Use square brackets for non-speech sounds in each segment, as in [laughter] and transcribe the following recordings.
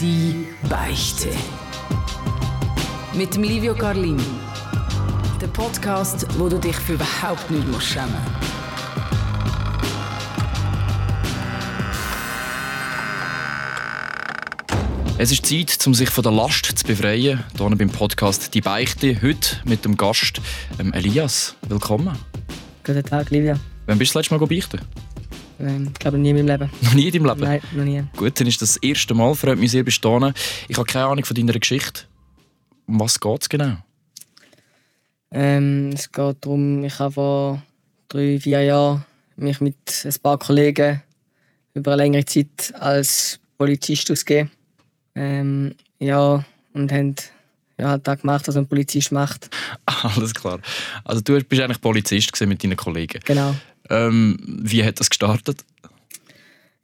Die Beichte. Mit dem Livio Carlini. Der Podcast, wo du dich für überhaupt nicht musst schämen Es ist Zeit, um sich von der Last zu befreien. Hier beim Podcast Die Beichte. Heute mit dem Gast ähm, Elias. Willkommen. Guten Tag, Livia. Wann bist du das letzte Mal beichten? Ähm, ich glaube nie in meinem Leben. Noch nie in deinem Leben? Nein, noch nie. Gut, dann ist das, das erste Mal. Freut mich sehr, bist du da. Ich habe keine Ahnung von deiner Geschichte. Um was geht es genau? Ähm, es geht darum, ich habe vor drei, vier Jahren mich mit ein paar Kollegen über eine längere Zeit als Polizist ausgegeben. Ähm, ja, und haben ja, halt das gemacht, was ein Polizist macht. [laughs] Alles klar. Also du bist eigentlich Polizist mit deinen Kollegen. Genau. Ähm, wie hat das gestartet?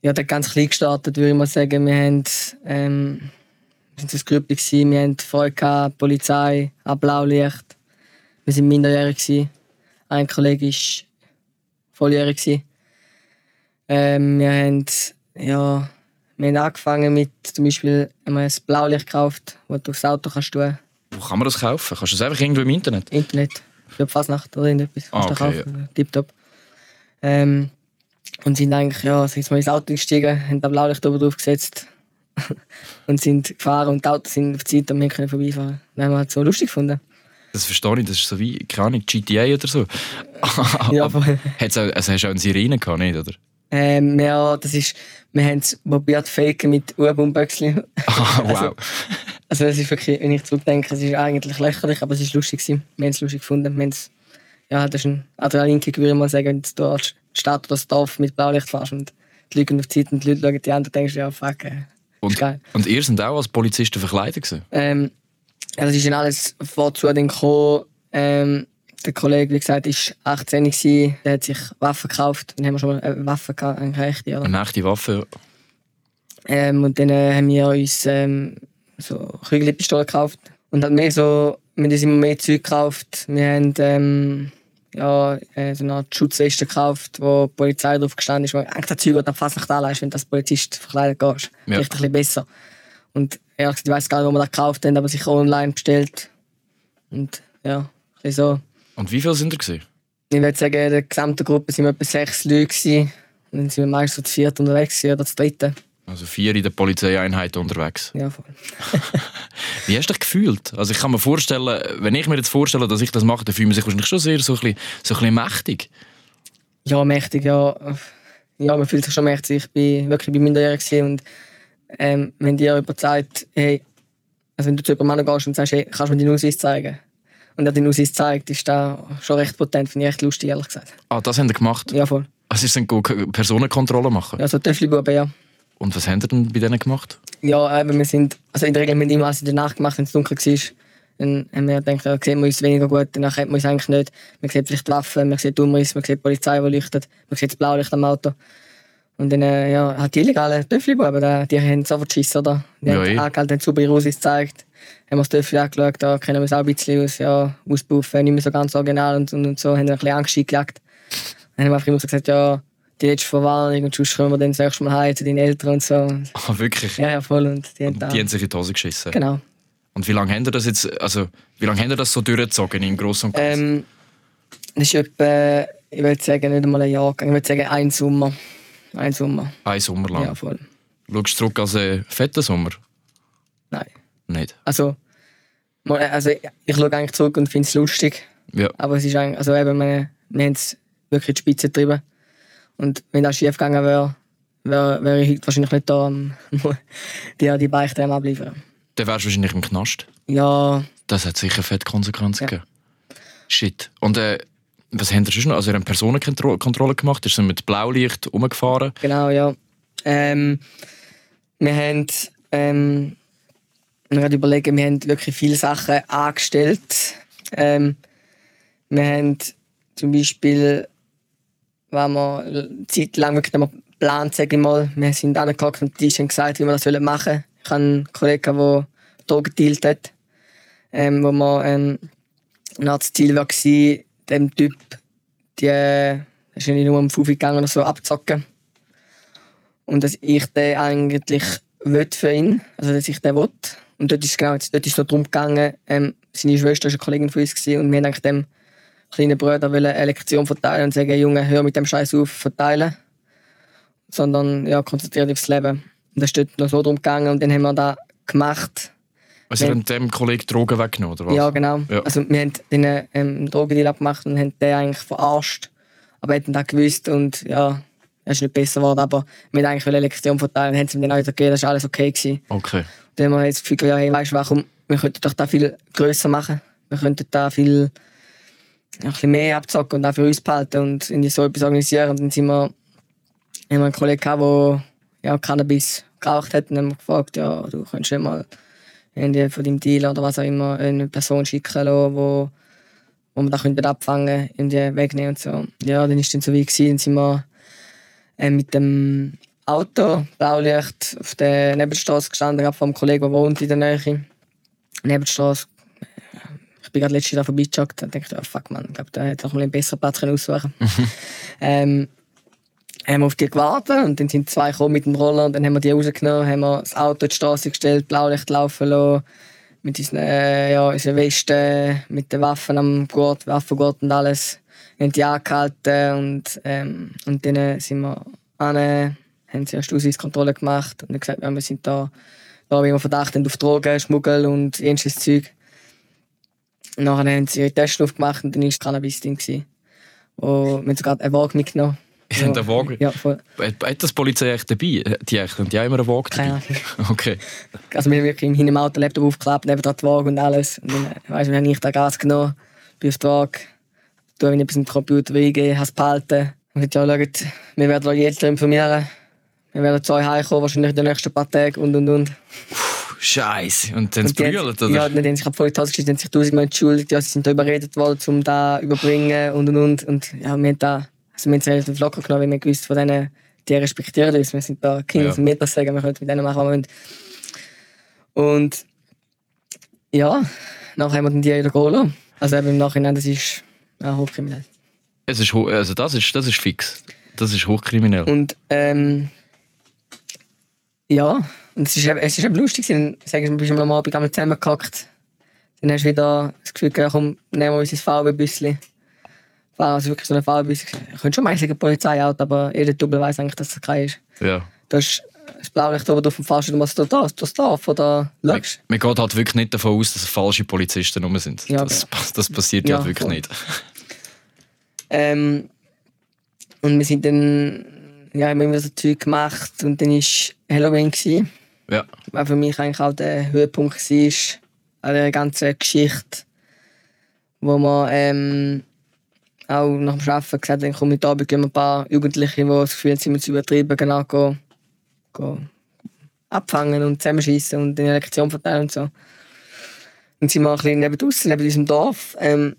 Ja, das hat ganz klein gestartet, würde ich mal sagen. Wir haben, ähm, wir sind Grüppli gewesen, wir haben Freude gehabt, Polizei, an Blaulicht. Wir waren minderjährig gewesen. Ein Kollege war volljährig gewesen. Ähm, wir haben, ja, wir haben angefangen mit zum Beispiel wir ein Blaulicht gekauft, das du aufs Auto kannst tun. Wo kann man das kaufen? Kannst du das einfach irgendwo im Internet? Internet. Für die Fasnacht oder irgendetwas. Ah, Kannst du okay, kaufen. Tipptopp. Ähm, und sind eigentlich, ja, sind mal ins Auto gestiegen, haben das Blaulicht oben drauf gesetzt [laughs] und sind gefahren und die Autos sind auf die Zeit und wir können vorbeifahren. Das haben wir halt so lustig gefunden. Das verstehe ich, das ist so wie, keine Ahnung, GTA oder so. [laughs] Ja, Aber voll. hat's auch, also hast du auch eine Sirene gehabt, nicht, oder? Ähm, ja, das ist, wir haben es probiert faken mit U-Bomböchseln. [laughs] Ah, wow. Also, also es ist wirklich, wenn ich zurückdenke, es ist eigentlich lächerlich, aber es ist lustig gewesen. Wir haben es lustig gefunden. Wir haben's, ja, das ist ein Adrenalinkick, würde ich mal sagen, wenn du als Stadt oder das Dorf mit Blaulicht fährst und die Leute auf die Zeit und die Leute schauen die an und denkst, ja, fuck, äh, Und, geil. und ihr seid auch als Polizisten verkleidet gewesen? Ähm, ja, das ist dann alles vorzu dann gekommen. Ähm, der Kollege, wie gesagt, ist 18 gewesen, der hat sich Waffen gekauft. Dann haben wir schon mal äh, Waffen gehabt, eigentlich echte, oder? Eine echte Waffe? Ähm, und dann äh, haben wir uns ähm, so Kügelpistolen gekauft. Und halt mehr so, wir haben uns immer mehr Zeug gekauft. Wir haben ähm, ja, äh, so eine Schutzweste gekauft, wo die Polizei drauf gestanden ist. Eigentlich das Zeug, das fast nicht anleihst, wenn du als Polizist verkleidet gehst. Ja. Vielleicht ein bisschen besser. Und ehrlich gesagt, ich weiß gar nicht, wo wir das gekauft haben, aber sicher online bestellt. Und ja, ein so. Und wie viele sind gewesen? Ich würde sagen, in der gesamten Gruppe waren wir etwa sechs Leute. Gewesen. Und dann sind wir meistens so zu viert unterwegs oder zu dritte. Also vier in der Polizeieinheit unterwegs. Ja, voll. [laughs] Wie hast du dich gefühlt? Also ich kann mir vorstellen, wenn ich mir jetzt vorstelle, dass ich das mache, dann fühle ich mich wahrscheinlich schon sehr so ein bisschen, so ein bisschen mächtig. Ja, mächtig, ja. Ja, man fühlt sich schon mächtig. Ich bin wirklich bei minderjährig gewesen und ähm, wenn dir jemand sagt, hey, also wenn du zu jemandem gehst und sagst, hey, kannst du mir deinen Ausweis zeigen? Und er den Ausweis zeigt, ist das schon recht potent, finde ich echt lustig, ehrlich gesagt. Ah, das haben ihr gemacht? Ja, voll. Also sie sind Personenkontrolle machen? Ja, so Töffli-Buben, ja. Und was habt ihr denn bei denen gemacht? Ja, eben, wir sind, also in der Regel haben wir immer alles in der Nacht gemacht, wenn es dunkel war. Dann haben wir gedacht, ja, sehen wir uns weniger gut, danach kennt man uns eigentlich nicht. Man sieht vielleicht die Waffen, man sieht die Umrisse, man sieht die Polizei, die leuchtet, man sieht das Blaulicht am Auto. Und dann, äh, ja, hat die illegalen Töffli-Buben, die, die haben sofort geschissen, oder? Die Ja, haben eh. angehalten, haben super Ausweis gezeigt, haben wir das Töffli angeschaut, da kennen wir es auch ein bisschen aus, ja, auspuffen, nicht mehr so ganz original und, und, und so, haben dann ein bisschen Angst eingejagt. Dann haben wir einfach immer so gesagt, ja, die letzte Verwarnung und sonst kommen wir dann das nächste Mal heim zu deinen Eltern und so. [laughs] Ah, wirklich? Ja, ja, voll. Und die haben Und die haben sich in die Hose geschissen. Genau. Und wie lange habt ihr das jetzt, also wie lange ihr das so durchgezogen im Großen und Ganzen? Ähm, das ist etwa, ich würde sagen, nicht einmal ein Jahr gegangen. Ich würde sagen, ein Sommer. Ein Sommer. Ein Sommer lang. Ja, voll. Schaust du zurück als einen fetten Sommer? Nein. Nicht? Also, also ich, schaue eigentlich zurück und finde es lustig. Ja. Aber es ist eigentlich, also eben, wir, wir haben es wirklich in die Spitze getrieben. Und wenn das schief gegangen wäre, wäre wär ich heute wahrscheinlich nicht da, um [laughs] die, die Beichte abliefern. Dann wärst du wahrscheinlich im Knast. Ja, Das hat sicher fette Konsequenzen Ja. gegeben. Shit. Und äh, was habt ihr sonst noch? Also ihr habt Personenkontrolle gemacht, ihr seid mit Blaulicht rumgefahren. Genau, ja. Ähm, wir haben, ähm, wir gerade überlegen, wir haben wirklich viele Sachen angestellt. Ähm, wir haben zum Beispiel, wenn wir eine Zeit lang wirklich mehr geplant, sage ich mal, wir sind angehockt und die haben gesagt, wie wir das machen sollen. Ich habe einen Kollegen, der Drogen gedealt hat, ähm, wo wir, ähm, das Ziel war, dem Typ, die, äh, ist nicht nur um 5 gegangen oder so, abzocken. Und dass ich den eigentlich will für ihn, also dass ich den will. Und dort ist genau, dort ist es darum gegangen, ähm, seine Schwester war eine Kollegin von uns gewesen, und wir haben dem kleinen Bruder eine Lektion verteilen und sagen, Junge, hör mit dem Scheiß auf, verteilen. Sondern ja, konzentriere dich aufs Leben. Und das ist noch so darum gegangen und dann haben wir das gemacht. Also, wir haben dem Kollegen Drogen weggenommen, oder was? Ja, genau. Ja. Also, wir haben den ähm, Drogendeal abgemacht und haben den eigentlich verarscht. Aber hätten das gewusst und ja, es ist nicht besser geworden. Aber wir wollten eigentlich eine Lektion verteilen, haben sie ihm dann auch wieder gegeben, das war alles okay. Gewesen. Okay. Dann haben wir jetzt das Gefühl, ja, hey, weißt du, warum? Wir könnten doch da viel grösser machen. Wir könnten da viel ein bisschen mehr abzocken und auch für uns behalten und irgendwie so etwas organisieren. Und dann sind wir, haben wir einen Kollegen gehabt, der ja, Cannabis geraucht hat und haben gefragt, ja, du könntest ja mal irgendwie von deinem Deal oder was auch immer eine Person schicken lassen, wo, wo wir da könnten abfangen irgendwie wegnehmen und so. Ja, dann ist dann so wie gewesen, dann sind wir äh, mit dem Auto, Blaulicht, auf der Nebenstraße gestanden, gerade vom Kollegen, der wohnt in der Nähe. Nebenstraße. Ich bin gerade letztes Jahr vorbeigejoggt und dachte, oh fuck man, ich glaube, da hätte noch mal einen besseren Platz können aussuchen [laughs] ähm, haben wir auf die gewartet und dann sind zwei gekommen mit dem Roller und dann haben wir die rausgenommen, haben wir das Auto in die Straße gestellt, Blaulicht laufen lassen, mit unseren, äh, ja, unseren Westen, mit den Waffen am Gurt, Waffengurt und alles. Wir haben die angehalten und, ähm, und dann sind wir an, haben sie erst Ausweiskontrolle gemacht und dann gesagt, ja, wir sind da, da wie wir Verdacht haben auf Drogen, Schmuggel und ähnliches Zeug. Und nachher haben sie ihre Tests aufgemacht und dann war es Cannabis drin. gewesen. Und wir haben sogar einen Wagen mitgenommen. Ihr habt einen Wagen? Ja, voll. Hat das die Polizei echt dabei? Die echt, haben die auch immer einen Wagen dabei? Keine Ahnung. [laughs] Okay. Also wir haben wirklich hinten im Auto Laptop aufgeklappt, neben dran Waage und alles. Und dann, weißt du, wir haben nicht den Gas genommen, bin auf die Waage, tu ein bisschen den Computer eingeben, habe es behalten. Und gesagt, ja, schaut, wir werden euch jetzt informieren. Wir werden zu euch heimkommen, wahrscheinlich in den nächsten paar Tagen und und und. Scheiße. Und dann brüllt, oder? Ja, dann haben sich die Polizei ausgeschickt, haben sich tausendmal entschuldigt, ja, sie sind da überredet worden, um da zu überbringen und und und. Und ja, wir haben da, also wir haben es relativ locker genommen, weil wir gewusst von denen, die respektieren uns. Wir sind da Kinder Ja. von Meter sagen, wir können mit denen machen, was wir wollen. Und ja, nachher haben wir dann die wieder gehen. Also eben im Nachhinein, das ist ja, hochkriminell. Es ist, also das, ist, das ist fix. Das ist hochkriminell. Und ähm, ja, und es ist, es ist eben lustig, gewesen. sagen wir, bist du am Abend einmal zusammengehackt. Dann hast du wieder das Gefühl, ja, komm, nehmen wir unser VW-Büsschen. Also wirklich so ein VW-Büsschen. Ich könnte schon mal sagen, Polizeiauto, aber jeder Double weiß eigentlich, dass das kein ist. Ja. Da ist das Blaulicht oben drauf und fährst du, was du da, das darf, oder Man, schaust. man geht halt wirklich nicht davon aus, dass falsche Polizisten rum sind. Ja, das, das passiert Ja, halt wirklich voll. nicht. Ähm, und wir sind dann, ja, haben immer so Zeug gemacht und dann war Halloween. Gewesen. Ja. was für mich eigentlich auch der Höhepunkt war an der ganzen Geschichte, wo man ähm, auch nach dem Arbeiten gesagt hat, komm, heute Abend gehen wir ein paar Jugendliche, die das Gefühl haben, sie müssen übertrieben, genau, go, go abfangen und zusammenschießen und eine Lektion verteilen und so. Und sind wir ein bisschen neben draussen, neben unserem Dorf, ähm,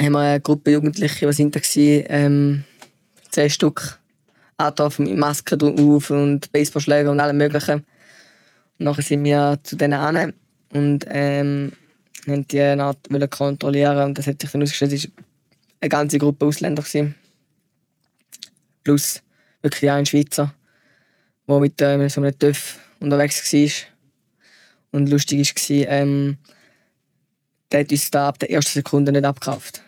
haben wir eine Gruppe Jugendliche, die sind da gewesen, ähm, zehn Stück, angetroffen mit Masken drauf und Baseballschläger und allem möglichen. Nachher sind wir zu denen an und ähm, haben die wollen kontrollieren und das hat sich dann ausgestellt, es war eine ganze Gruppe Ausländer gewesen. plus wirklich auch ein Schweizer, der mit ähm, so einem TÜV unterwegs war. Und lustig war, ähm, der hat uns da ab der ersten Sekunde nicht abgekauft.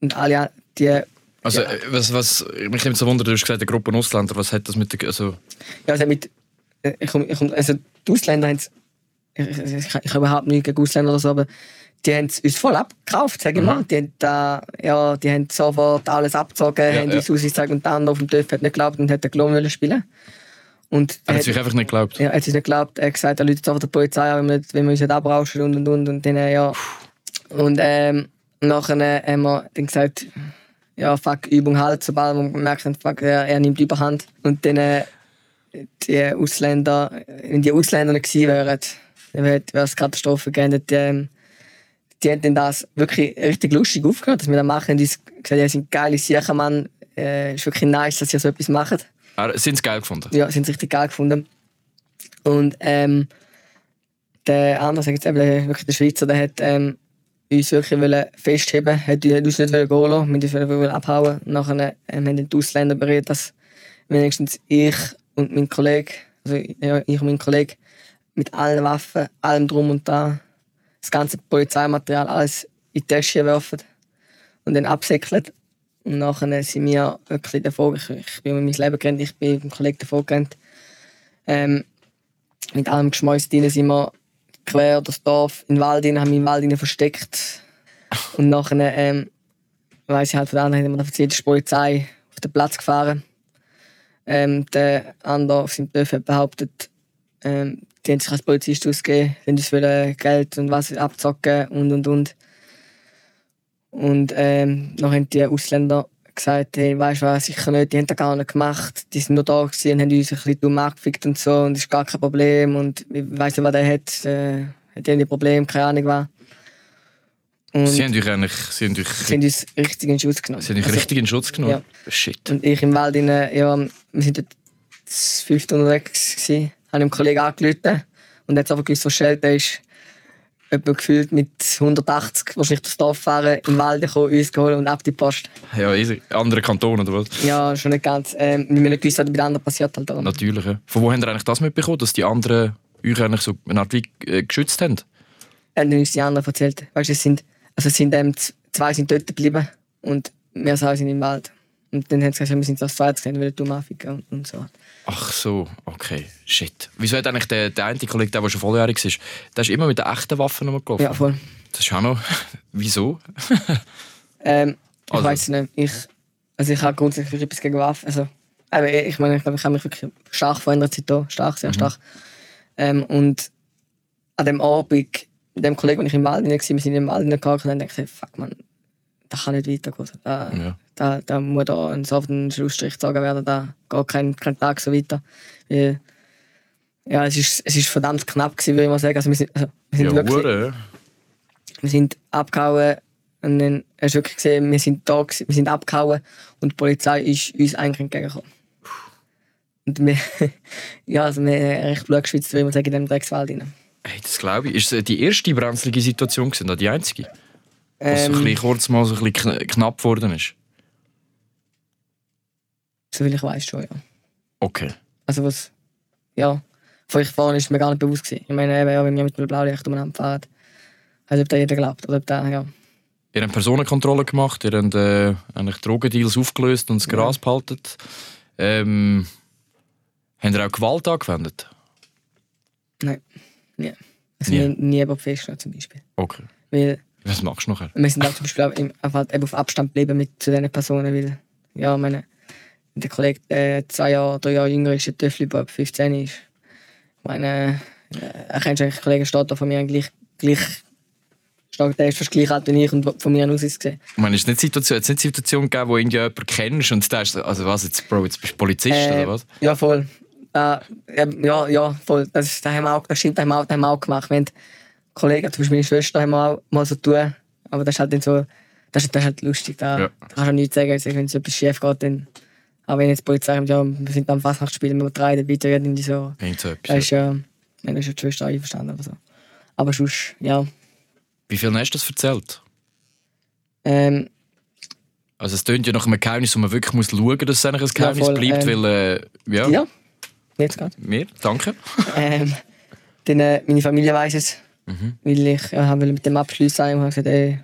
Und alle die Also, Ja. äh, was, was, mich nimmt so Wunder, du hast gesagt, eine Gruppe Ausländer, was hat das mit der. Also, Ja, also mit, äh, ich, komm- ich, komm- also die Ausländer haben ich, ich, ich, ich habe überhaupt nichts gegen Ausländer oder so, aber die haben uns voll abgekauft, sage ich mal. Die haben, da, ja, die haben sofort alles abgezogen, Ja, haben ja. uns ausgezeigt und andere auf dem TÜV hat nicht geglaubt und hat den Klon wollen spielen. Und er hat sich einfach nicht geglaubt. ja, er hat uns nicht geglaubt, er hat gesagt, er läutet sofort der Polizei wenn wir, nicht- wenn wir uns nicht abrauschen und und und. Und dann, äh, ja. Und ähm, nachher äh, haben wir dann gesagt, ja, fuck, Übung halt, sobald wir gemerkt haben, fuck, er, er nimmt die Überhand. Und dann äh, die Ausländer, wenn die Ausländer nicht gewesen wären, dann wäre es Katastrophe gegeben. Die, ähm, die haben dann das wirklich richtig lustig aufgehört, dass wir das machen. Die haben gesagt, ja, sind geile Sachen, Mann. Äh, ist wirklich nice, dass ihr so etwas macht. Ah, Sind sie geil gefunden? Ja, sind sie richtig geil gefunden. Und ähm, der andere, sag ich jetzt eben, wirklich der Schweizer, der hat ähm, uns wirklich wollen festheben hat uns nicht wollen gehen lassen, wir wollten abhauen. Und nachher ähm, haben die Ausländer berät, dass wenigstens ich und mein Kollege, also ich und mein Kollege, mit allen Waffen, allem drum und dran, das ganze Polizeimaterial, alles in die Tasche werfen und dann absäckeln. Und nachher sind wir wirklich davor, ich, ich bin mit meinem Leben gerannt, ich bin mit dem Kollegen davor gerannt. Ähm, mit allem Geschmäus drin sind wir quer das Dorf in den Wald rein, haben mich im Wald rein versteckt. Und nachher, ähm, weiss ich halt von der anderen, haben wir die Polizei auf den Platz gefahren. Ähm, der andere auf seinem hat behauptet, ähm, die haben sich als Polizist ausgegeben, die uns wollen Geld und was abzocken und und und. Und ähm, dann haben die Ausländer gesagt, hey, weißt du was, sicher nicht, die haben das gar nicht gemacht. Die sind nur da und haben uns ein bisschen dumm angefickt und so und das ist gar kein Problem und ich weiss nicht, was der hat, äh, hat irgendwie Problem, keine Ahnung was. Und Sie haben euch eigentlich sie haben euch, sie haben uns richtig in Schutz genommen. sie haben euch Also, richtig in Schutz genommen. Shit. Und ich im Wald, rein, ja, wir sind dort zu fünft unterwegs gewesen, habe einem Kollegen angerufen und jetzt aber gewusst, wo Schelte ist. Etwa gefühlt mit 180 wahrscheinlich das Dorf fahren, im Wald kommen, uns geholt und ab die Post. Ja, easy. Andere Kantone, oder was? Ja, schon nicht ganz. Ähm, wir haben nicht gewusst, was bei den anderen passiert halt. darum. Natürlich. Ja. Von wo habt ihr eigentlich das mitbekommen, dass die anderen euch eigentlich so eine Art wie äh, geschützt haben? haben uns die anderen erzählt. Weißt du, es sind, also es sind ähm, zwei sind dort geblieben und wir zwei sind im Wald. Und dann haben sie gesagt, wir sind das zweite gesehen, weil du anficken und, und so. Ach so, okay. Shit. Wieso hat eigentlich der, der eine Kollege, der, der schon volljährig ist, der ist immer mit den echten Waffen rumgelaufen? Ja, voll. Das ist auch noch... [laughs] Wieso? Ähm, ich [laughs] Also- weiß nicht. Ich, also ich habe grundsätzlich etwas gegen Waffen. Also, ich meine, ich glaube, ich habe mich wirklich stark verändert seitdem. Stark, sehr stark. Ähm, und an dem Abend, mit dem Kollegen, den ich im Wald war, wir sind im Wald gegangen und dann dachte ich, fuck man, das kann nicht weitergehen. Da, Ja. da, da muss da ein soften Schlussstrich gezogen werden. Da geht kein, kein Tag so weiter. Weil, ja, es ist, es ist verdammt knapp gewesen, würde ich mal sagen. Also wir sind, also, wir sind Ja, wirklich, Hure. wir sind abgehauen und dann hast du wirklich gesehen, wir sind da, gewesen, wir sind abgehauen und die Polizei ist uns eigentlich entgegengekommen. Und wir, [laughs] ja, also wir haben recht Blut geschwitzt, würde ich mal sagen, in diesem Dreckswald rein. Hey, das glaube ich. Ist es die erste brenzlige Situation gewesen, oder die einzige? Was so ein Ähm, bisschen kurz mal so ein bisschen kn- knapp geworden ist? soviel ich weiß schon, ja. Okay. Also was, ja, vor ich fahren ist mir gar nicht bewusst gewesen. Ich meine, eben, ja, wenn wir mit dem Blaulicht umeinander fahren, also ob da jeder glaubt oder ob da, ja. Ihr habt Personenkontrolle gemacht, ihr habt äh, eigentlich Drogendeals aufgelöst und das Gras behalten. Ähm, habt ihr auch Gewalt angewendet? Nein, nie. Also Nie. nie, jemand festgenommen zum Beispiel. Okay. Weil Was machst du nachher? wir sind auch zum Beispiel auch im, einfach eben auf Abstand geblieben mit zu diesen Personen, weil, ja, meine, der Kollege, der zwei Jahre, drei Jahre jünger ist, der Töffel, der ab 15 ist. Ich meine, äh, er kennt eigentlich, der Kollege steht da von mir gleich, gleich steht, der ist fast gleich alt wie ich und von mir aus ist es gesehen. Ich meine, es nicht Situation, es nicht Situation gegeben, wo irgendwie jemanden kennst und der ist so, also was jetzt, Bro, jetzt bist du Polizist Äh, oder was? Ja, voll. Äh, ja, ja, voll. Das, das haben wir auch, das stimmt, das haben wir auch, das haben wir auch gemacht. Wir haben Kollegen, zum Beispiel meine Schwester, haben wir auch mal so tun. Aber das ist halt dann so, das ist, das ist halt lustig. Da, Ja. da kannst du nichts sagen. Also, wenn es etwas schief geht, dann. Aber wenn jetzt die Polizei kommt, ja, wir sind am Fastnachtsspielen, wir übertreiben weiter, irgendwie so. Irgend so Das etwas. ist ja, dann ist ja die Schwester einverstanden oder so. Aber sonst, ja. Wie viel hast du das erzählt? Ähm, Also es tönt ja nach einem Geheimnis, wo man wirklich muss schauen muss, dass es eigentlich ein Geheimnis voll, bleibt, ähm, weil, äh, ja, ja. Jetzt gerade. mir, danke. Ähm, dann, äh, meine Familie weiß es. Mhm. Weil ich ja, habe mit dem abschließen und habe gesagt, ey,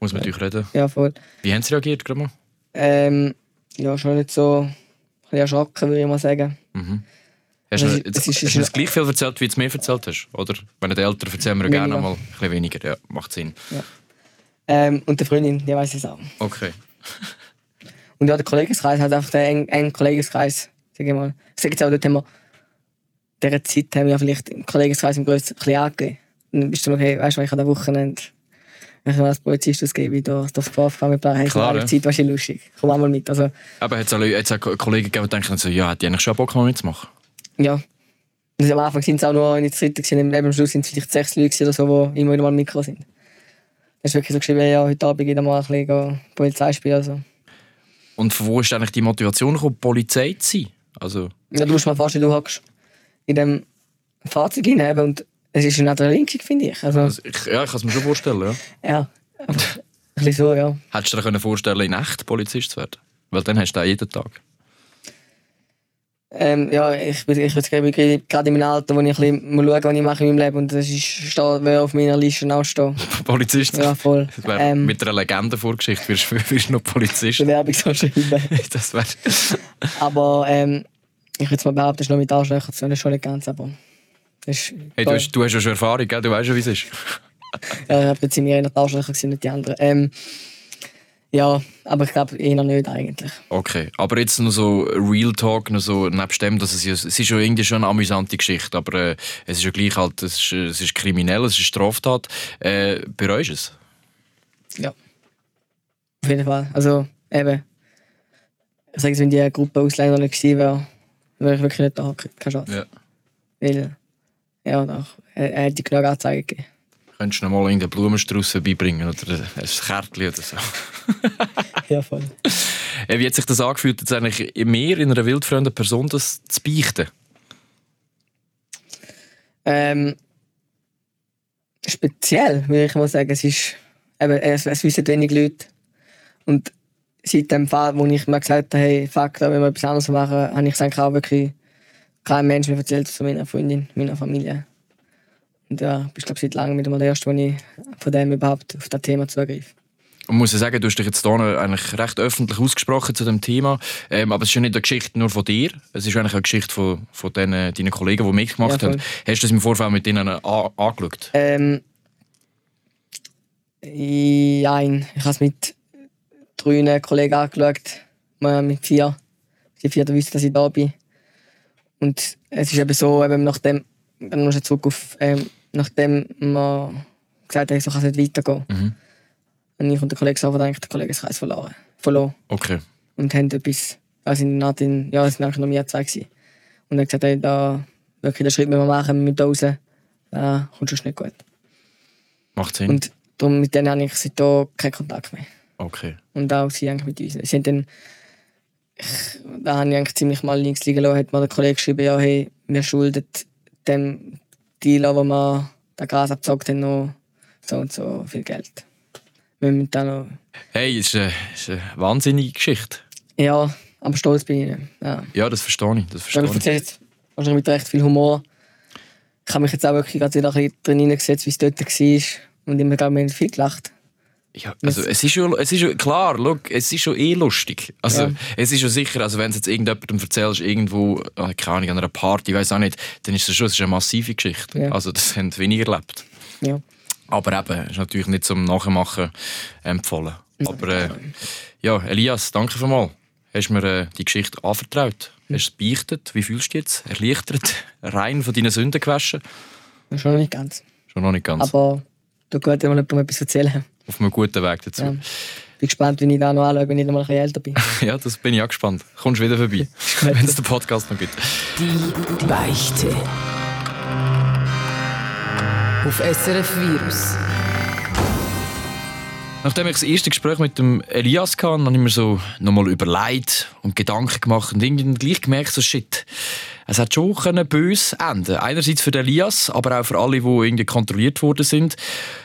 Muss mit euch reden. ja, voll. Wie haben sie reagiert, gerade mal? Ähm, ja, schon nicht so ein bisschen erschrocken, würde ich mal sagen. Hast du ist- jetzt, es ist- hast gleich viel erzählt, wie du es mir erzählt hast? Oder? Wenn den Eltern erzählen wir ja gerne mal ein bisschen weniger. Ja, macht Sinn. Ähm, und die Freundin, die weiß es auch. Okay. Und ja, der Kollegenkreis hat einfach den engen, Kollegenkreis, sag ich mal. Ich sage jetzt auch, dort wir, dieser Zeit haben wir vielleicht im Kollegenkreis im größten ein bisschen angegeben. Und dann bist du hey, weißt du, ich an der Wochenende, wenn ich als Polizist ausgebe, durch das Dorf fahren mit Klar, alle ja. Zeit, ist lustig. Komm auch mal mit. Also, Aber hat es auch, auch Kollegen gegeben, die denken so, ja, hat die eigentlich schon Bock mal mitzumachen? ja. Und am Anfang sind es auch nur in der Zeit, gewesen, und am Schluss sind es vielleicht sechs Leute gewesen oder so, die immer wieder mal mitgekommen sind. Das ist wirklich so geschrieben, ja, heute Abend geht mal ein bisschen Polizei spielen. Also. Und von wo ist eigentlich die Motivation gekommen, Polizei zu sein? Also, Ja, du musst mal vorstellen, du hockst in dem Fahrzeug hinein und es ist ein Adrenalinkick, finde ich. Also, also ich, ja, ich kann es mir schon vorstellen, ja. [laughs] ja, ein bisschen so, ja. Hättest du dir können vorstellen in echt Polizist zu werden? Weil dann hast du auch jeden Tag. Ähm, ja, ich, ich würde sagen, bin gerade im Alter, wo ich ein bisschen mal schauen, was ich mache in meinem Leben. Und das ist, steht, wer auf meiner Liste auch stehen. [laughs] Polizist. Ja, voll. Ähm, mit einer Legendenvorgeschichte wirst du [laughs] wirst du noch Polizist. Bewerbung so schreiben. das wär, Aber ähm, ich würde mal behaupten, noch mit Arschlöchern zu tun, schon nicht ganz. Aber ist, hey, du, hast, du hast ja schon Erfahrung, gell? du weißt schon, wie es ist. [laughs] ja, ich bin ziemlich eher die Arschlöcher gewesen, nicht die anderen. Ähm, ja, aber ich glaube eher nicht eigentlich. Okay, aber jetzt noch so Real Talk, noch so, nebst dem, dass es, ja- es ist ja irgendwie schon eine amüsante Geschichte, aber äh, es ist ja gleich halt, es ist, es ist kriminell, es ist Straftat. Äh, bereust du es? Ja. Auf jeden Fall. Also eben, ich sage, wenn die Gruppe Ausländer nicht gewesen wäre, wäre ich wirklich nicht da. Keine Chance. Ja. Weil, ja, doch, er, er hätte genug Anzeigen gegeben. Könntest du noch mal irgendeinen Blumenstrauß beibringen oder ein Kärtchen oder so? [laughs] Ja, voll. Äh, Wie hat sich das angefühlt, jetzt eigentlich mehr in einer wildfremden Person das zu beichten? Ähm, speziell, würde ich mal sagen. Es ist, eben, es, es wissen wenig Leute. Und seit dem Fall, wo ich mir gesagt habe, hey, fuck, da wollen wir etwas anderes machen, habe ich es eigentlich auch wirklich kein Mensch mehr erzählt zu meiner Freundin, meiner Familie. Und ja, ich glaube seit langem wieder mal der Erste, wo ich von dem überhaupt auf das Thema zugreife. Und muss ja sagen, du hast dich jetzt hier eigentlich recht öffentlich ausgesprochen zu dem Thema. Ähm, aber es ist ja nicht eine Geschichte nur von dir. Es ist eigentlich eine Geschichte von, von den, deinen Kollegen, die mitgemacht Ja, haben. Hast du das im Vorfeld mit ihnen an, angeschaut? Ähm, nein, ich habe es mit drei Kollegen angeschaut, mit vier. Die vier wissen, dass ich da bin. Und es ist eben so, eben nachdem, dann musst du zurück auf, ähm, nachdem wir gesagt haben, so kann es nicht weitergehen. Mhm. Und ich und der Kollege sofort eigentlich den Kollegenkreis verloren. verloren. Okay. Und haben etwas, also in Nadine, ja, es waren eigentlich noch wir zwei. Gewesen. Und er hat gesagt, hey, da, wirklich, den Schritt müssen wir machen, da raus. Da kommt schon nicht gut. Macht Sinn. Und darum mit denen habe ich seitdem keinen Kontakt mehr. Okay. Und auch sie eigentlich mit uns. Sie haben dann, ich, da habe ich eigentlich ziemlich mal links liegen lassen, hat mir der Kollege geschrieben, ja, hey, wir schulden dem Dealer, wo wir das Gras abgezockt haben, noch so und so viel Geld. Wir müssen da noch, Hey, es ist, eine, es ist eine wahnsinnige Geschichte. ja, aber stolz bin ich nicht. Ja. Ja, das verstehe ich. Das verstehe ich. erzähle jetzt wahrscheinlich mit recht viel Humor. Ich habe mich jetzt auch wirklich gerade wieder ein bisschen drin hineingesetzt, wie es dort war. Und ich glaube, wir haben viel gelacht. Ja, also es ist schon, es ist schon klar, look, es ist schon eh lustig. Also Ja. es ist schon sicher, also wenn du jetzt irgendjemandem erzählst, irgendwo, äh, keine Ahnung, an einer Party, weiß auch nicht, dann ist das schon es ist eine massive Geschichte. Ja. Also das haben weniger erlebt. Ja. Aber eben, ist natürlich nicht zum Nachmachen empfohlen. Aber äh, ja, Elias, danke vielmals. Hast mir äh, die Geschichte anvertraut. Hast es beichtet. Wie fühlst du dich jetzt? Erleichtert? Rein von deinen Sünden gewaschen? Schon noch nicht ganz. Schon noch nicht ganz. Aber du gut, wenn wir jemandem etwas erzählen. Auf einem guten Weg dazu. Ja. Bin gespannt, wie ich da noch anschaue, wenn ich noch mal ein bisschen älter bin. [laughs] Ja, das bin ich auch gespannt. Kommst du wieder vorbei, [laughs] wenn es den Podcast noch gibt. Die Beichte. Auf SRF Virus. Nachdem ich das erste Gespräch mit dem Elias hatte, habe ich mir so nochmal überlegt und Gedanken gemacht und irgendwie gleich gemerkt, so shit, es hat schon können böse enden. Einerseits für den Elias, aber auch für alle, die irgendwie kontrolliert worden sind.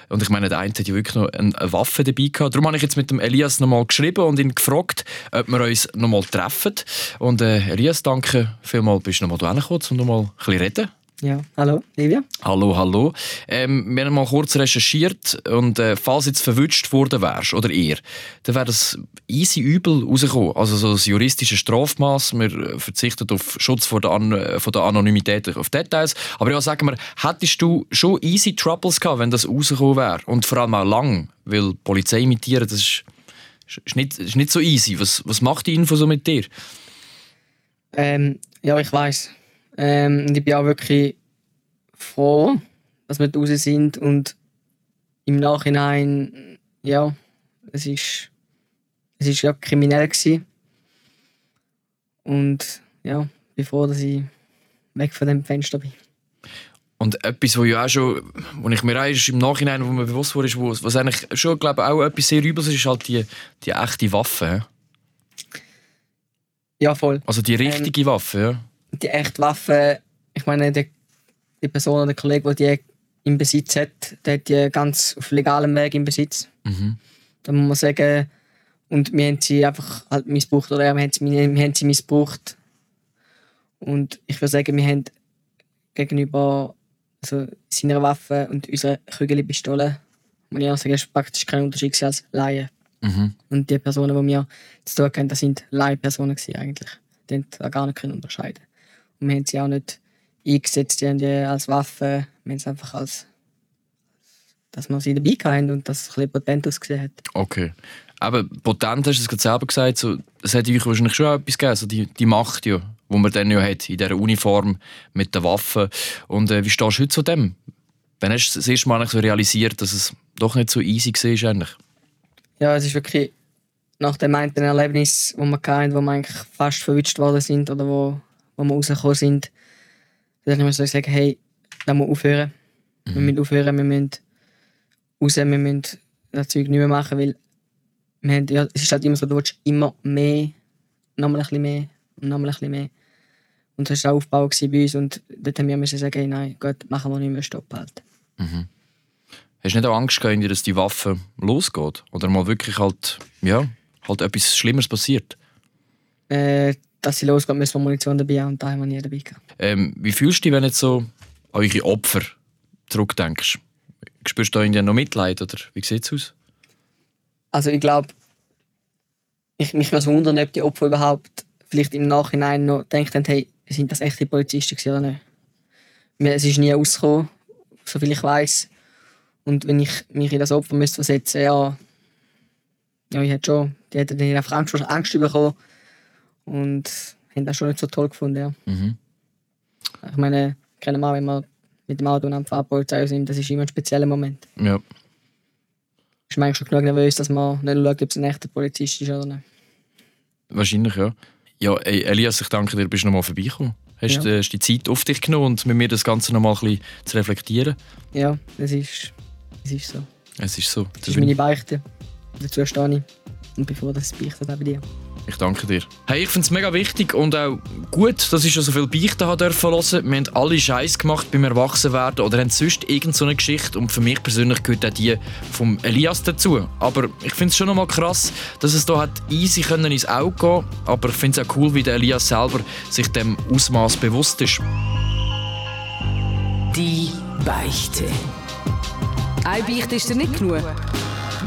Und ich meine, der eine hat ja wirklich noch eine Waffe dabei gehabt. Darum habe ich jetzt mit dem Elias nochmal geschrieben und ihn gefragt, ob wir uns nochmal treffen. Und äh, Elias, danke vielmals, bist du nochmal hierher gekommen, um nochmal ein bisschen reden. Ja, hallo, Livia? Hallo, hallo. Ähm, wir haben mal kurz recherchiert und äh, falls jetzt verwünscht worden wärst, oder ihr, dann wäre das easy übel rausgekommen. Also so das juristische Strafmaß, wir äh, verzichten auf Schutz vor der, An äh, von der Anonymität auf Details. Aber ja, sagen wir, hättest du schon easy Troubles gehabt, wenn das rausgekommen wäre? Und vor allem auch lang, weil Polizei imitieren, das ist, ist, nicht, ist nicht so easy. Was, was macht die Info so mit dir? Ähm, ja, ich weiß. Ähm, und ich bin auch wirklich froh, dass wir draußen sind und im Nachhinein, ja, es ist, es ist ja kriminell gewesen. Und ja, ich bin froh, dass ich weg von dem Fenster bin. Und etwas, wo ja auch schon, wo ich mir auch im Nachhinein, wo mir bewusst wurde, ist, was eigentlich schon, glaube ich, auch etwas sehr Übles ist, ist halt die, die echte Waffe. Ja, voll. Also die richtige Waffe, ja. Die echte Waffe, ich meine, die, die Person oder der Kollege, der die im Besitz hat, der hat die ganz auf legalem Weg im Besitz. Mhm. Da muss man sagen, und wir haben sie einfach halt missbraucht, oder wir haben sie, wir haben sie missbraucht. Und ich würde sagen, wir haben gegenüber also seiner Waffe und unserer Kügelpistole, muss ich auch sagen, ist praktisch kein Unterschied als Laien. Mhm. Und die Personen, die wir zu tun hatten, das sind gewesen eigentlich. Die haben da gar nicht unterscheiden. Wir haben sie auch nicht eingesetzt die haben die als Waffe. Wir haben es einfach als, dass wir sie dabei hatten und das ein bisschen potent ausgesehen hat. Okay. Aber potent hast du es gerade selber gesagt, so, es hat euch wahrscheinlich schon etwas gegeben, so die, die Macht, ja, die man dann ja hat, in dieser Uniform mit der Waffe. Und äh, wie stehst du heute zu dem? Wann hast du das erste Mal so realisiert, dass es doch nicht so easy war eigentlich? Ja, es ist wirklich nach dem einen Erlebnis, wo wir hatten, wo wir eigentlich fast verwünscht worden sind oder wo, wo wir rausgekommen sind, dann muss ich sagen, hey, da muss aufhören. Mhm. Wir müssen aufhören, wir müssen raus, wir müssen das Zeug nicht mehr machen, weil wir haben, ja, es ist halt immer so, du willst immer mehr, nochmal ein bisschen mehr und nochmal ein bisschen mehr. Und das war der Aufbau bei uns und dort haben wir müssen sagen, hey, nein, Gott, machen wir nicht mehr, stopp halt. Mhm. Hast du nicht auch Angst gehabt, dass die Waffe losgeht? Oder mal wirklich halt, ja, halt etwas Schlimmeres passiert? Äh, dass sie losgeht, müssen wir Munition dabei haben und da haben wir nie dabei gehabt. Ähm, wie fühlst du dich, wenn du jetzt so an eure Opfer zurückdenkst? Spürst du da irgendwie noch Mitleid oder wie sieht es aus? Also ich glaube, ich, mich würde wundern, ob die Opfer überhaupt vielleicht im Nachhinein noch denken, hey, sind das echte Polizisten oder nicht? Es ist nie rausgekommen, soviel ich weiß. Und wenn ich mich in das Opfer müsste versetzen, ja, ja, ich hätte schon, die hätten dann einfach Angst, Angst bekommen und haben das schon nicht so toll gefunden, ja. Mhm. Ich meine, wir auch, wenn wir mit dem Auto und am Fahrpolizei sind, das ist immer ein spezieller Moment. Ja. Ist man eigentlich schon genug nervös, dass man nicht schaut, ob es ein echter Polizist ist oder nicht. Wahrscheinlich, ja. Ja, ey, Elias, ich danke dir, bist du nochmal vorbeigekommen. Hast du ja. die Zeit auf dich genommen und mit mir das Ganze nochmal ein bisschen zu reflektieren? Ja, es ist, es ist so. Es ist so. Das, ist meine Beichte. Dazu stehe ich. Und bevor das beichtet, auch bei dir. Ich danke dir. Hey, ich finde es mega wichtig und auch gut, dass ich schon so viel Beichten hören. Wir haben alle Scheiß gemacht beim Erwachsenwerden oder haben sonst irgendeine so Geschichte und für mich persönlich gehört auch die vom Elias dazu. Aber ich finde es schon nochmal krass, dass es da hat easy können ins Auge gehen aber ich finde es auch cool, wie der Elias selber sich dem Ausmaß bewusst ist. Die Beichte. Ein Beichte ist dir nicht genug.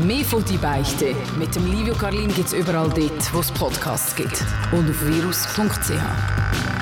Mehr von «Die Beichte» mit dem Livio Carlin gibt es überall dort, wo es Podcasts gibt. Und auf virus.ch.